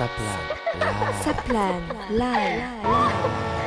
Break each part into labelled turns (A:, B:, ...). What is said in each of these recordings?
A: Saplan Live.
B: Saplan Live.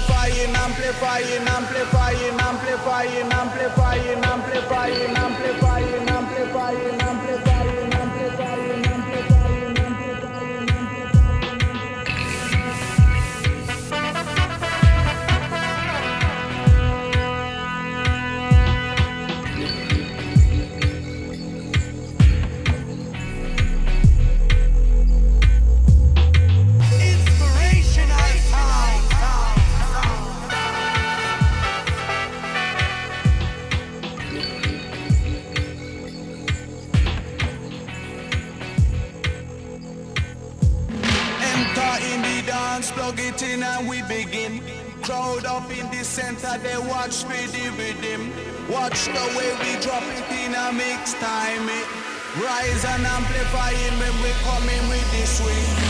B: amplifying,
A: amplifying, amplifying, amplifying, amplifying, amplifying, amplifying. plug in and we begin. Crowd up in the center, they watch me with him. Watch the way we drop it in a mix time. It. Rise and amplify it when we come in with the swing.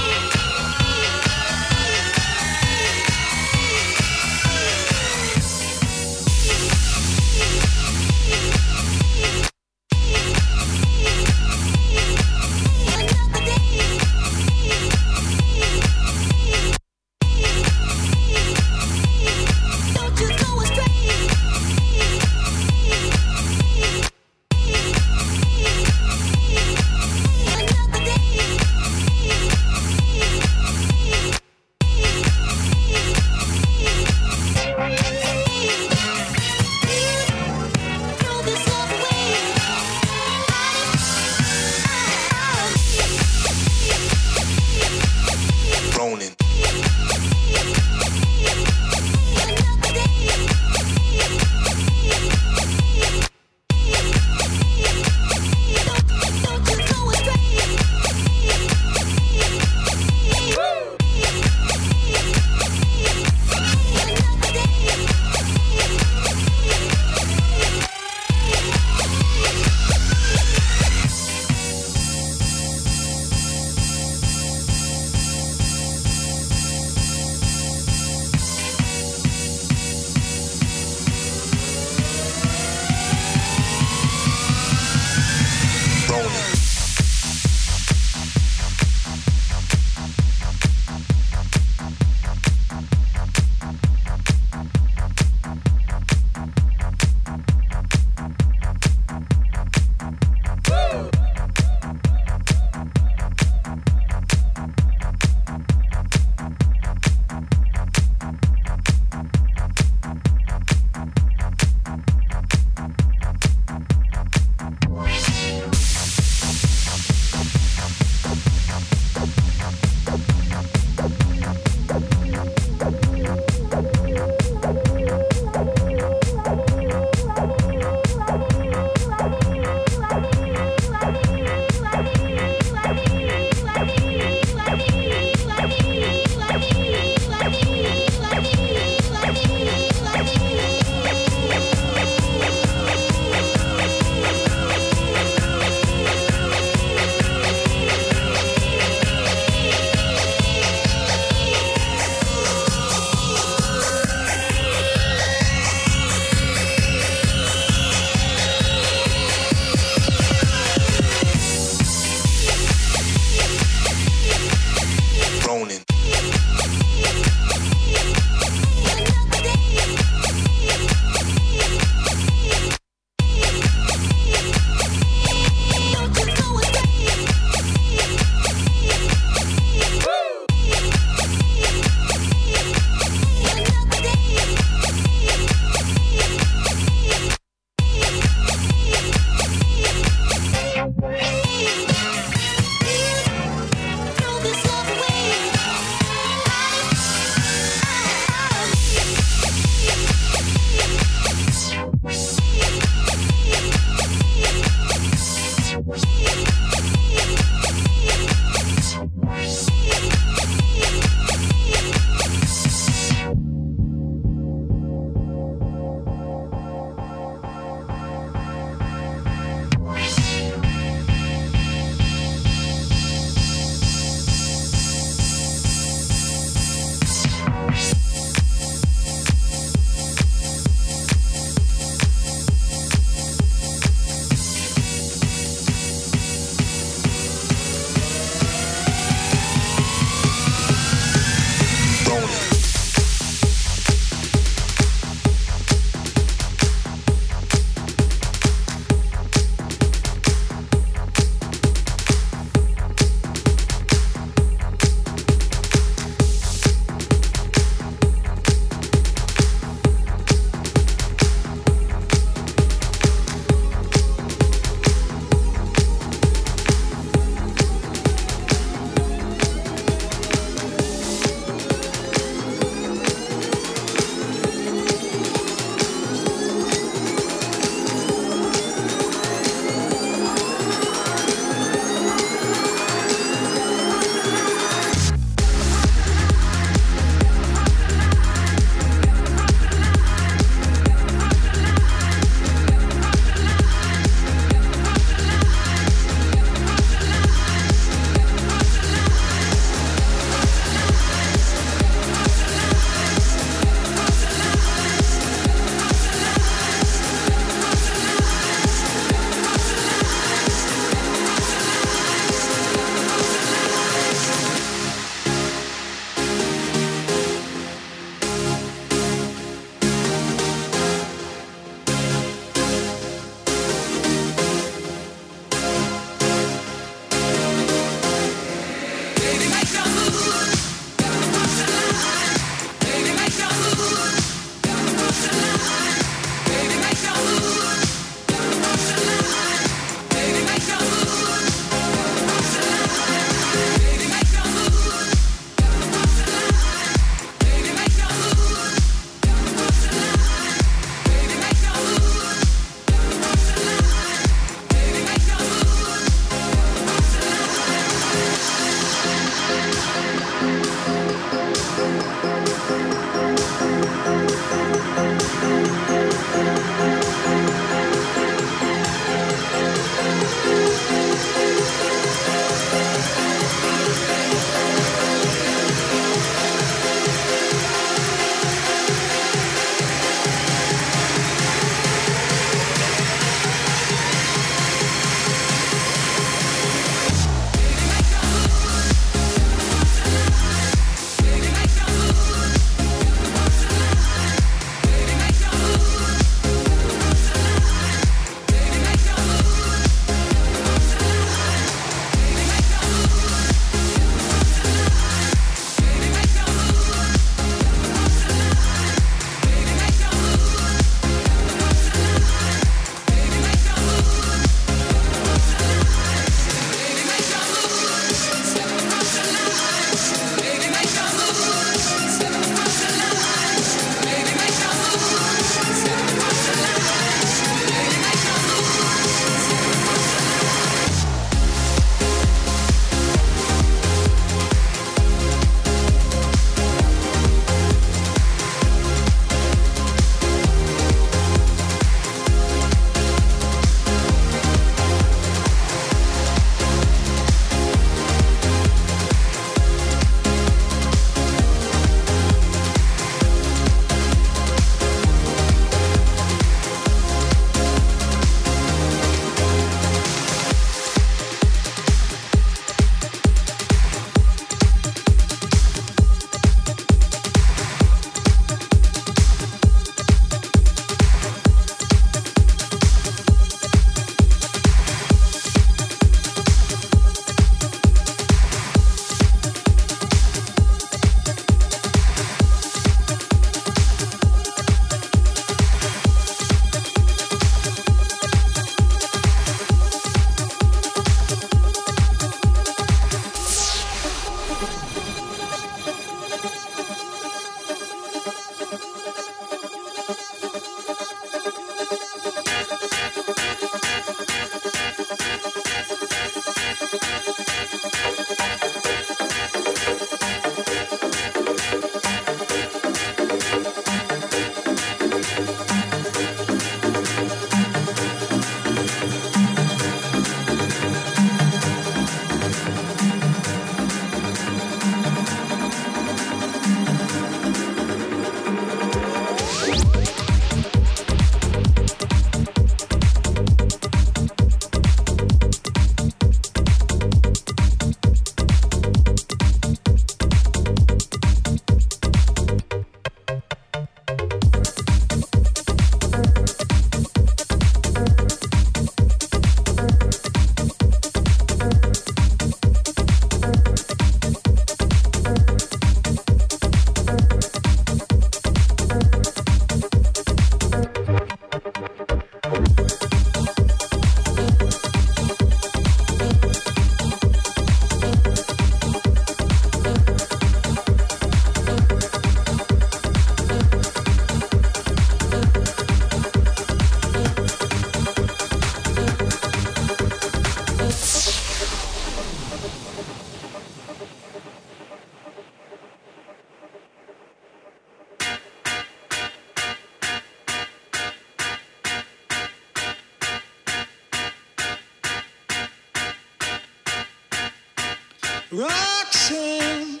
A: Roxanne,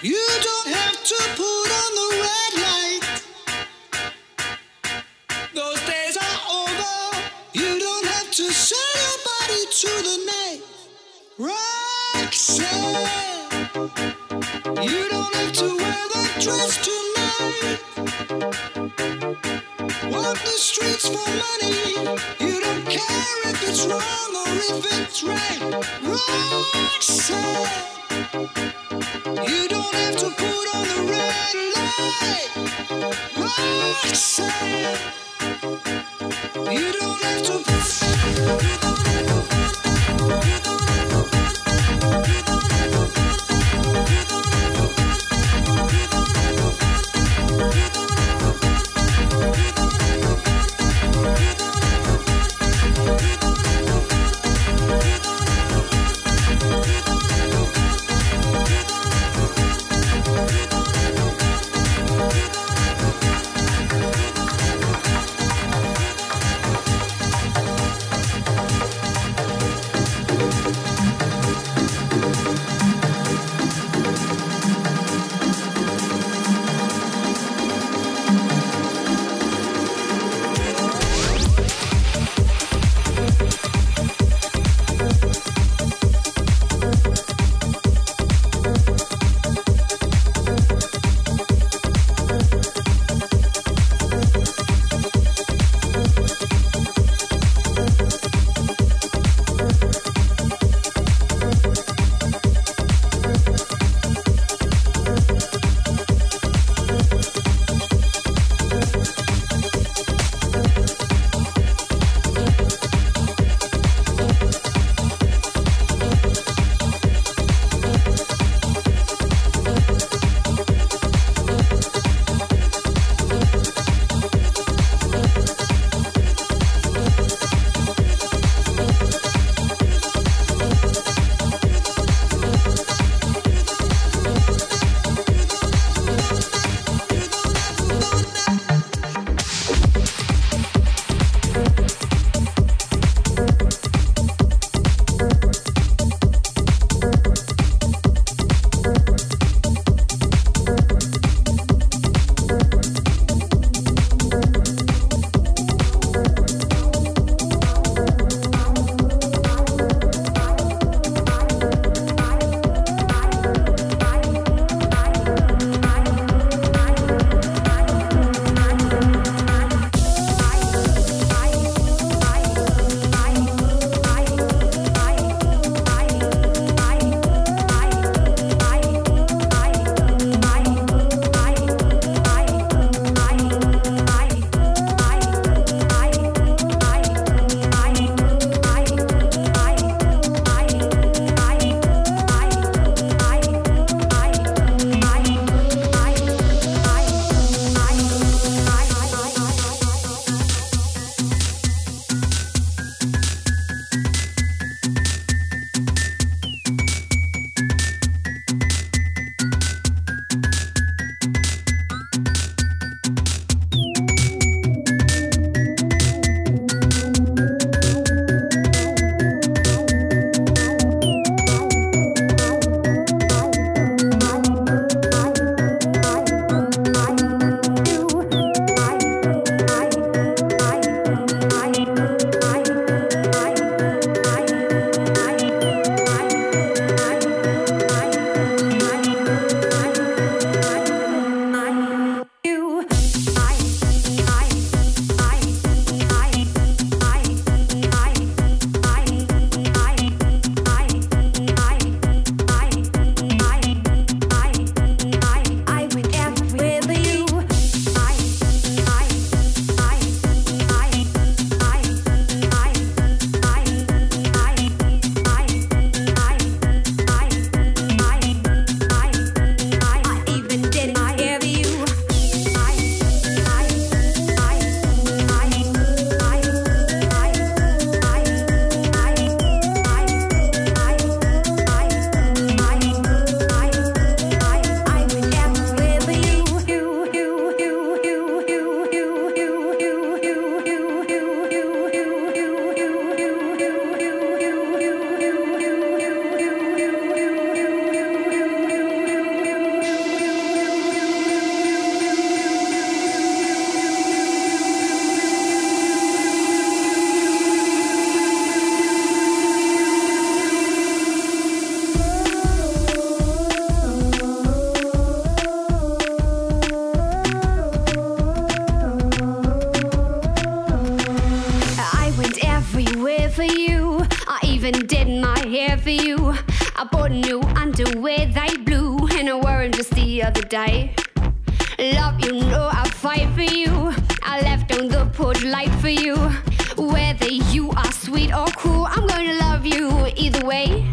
A: you don't have to put on the red light. Those days are over. You don't have to
C: sell your body to the night. Roxanne, sweet or cruel, I'm gonna love you either way.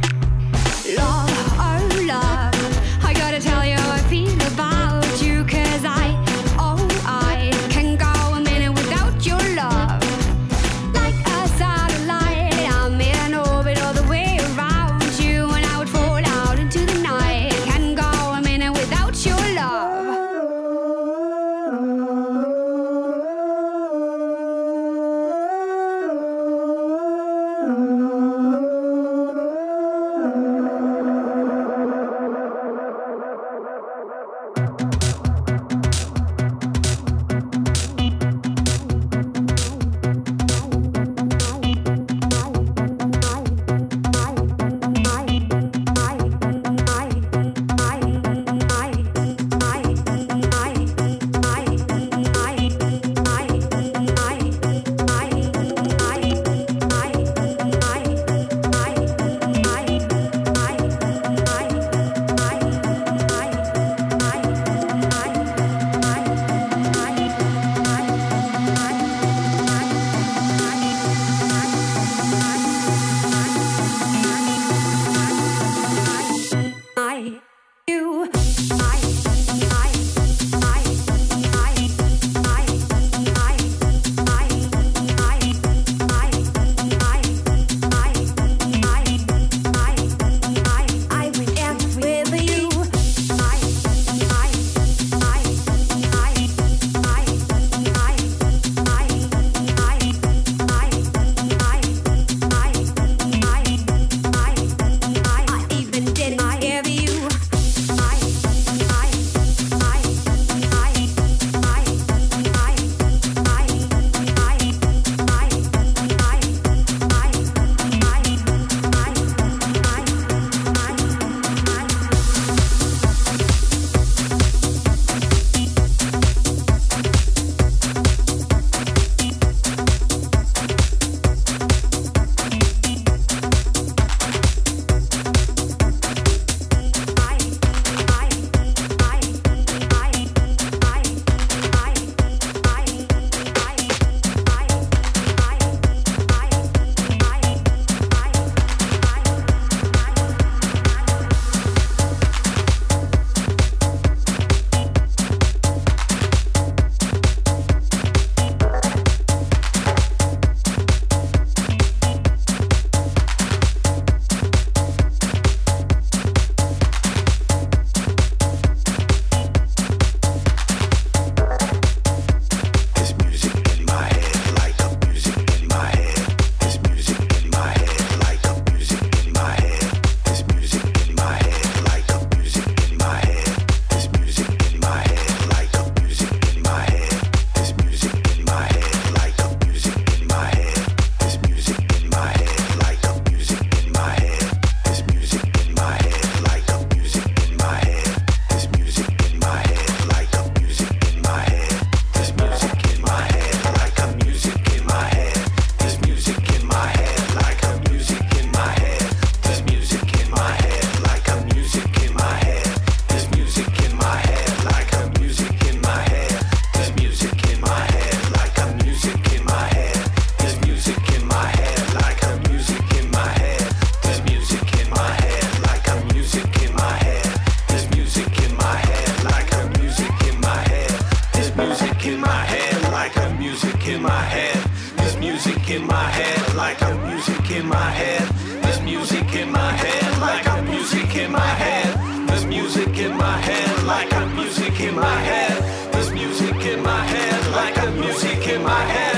D: music in my head, like a music in my head. There's music in my head, like a music in my head. There's music in my head, like a music in my head. There's music in my head, like a music in my head.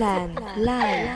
B: làn live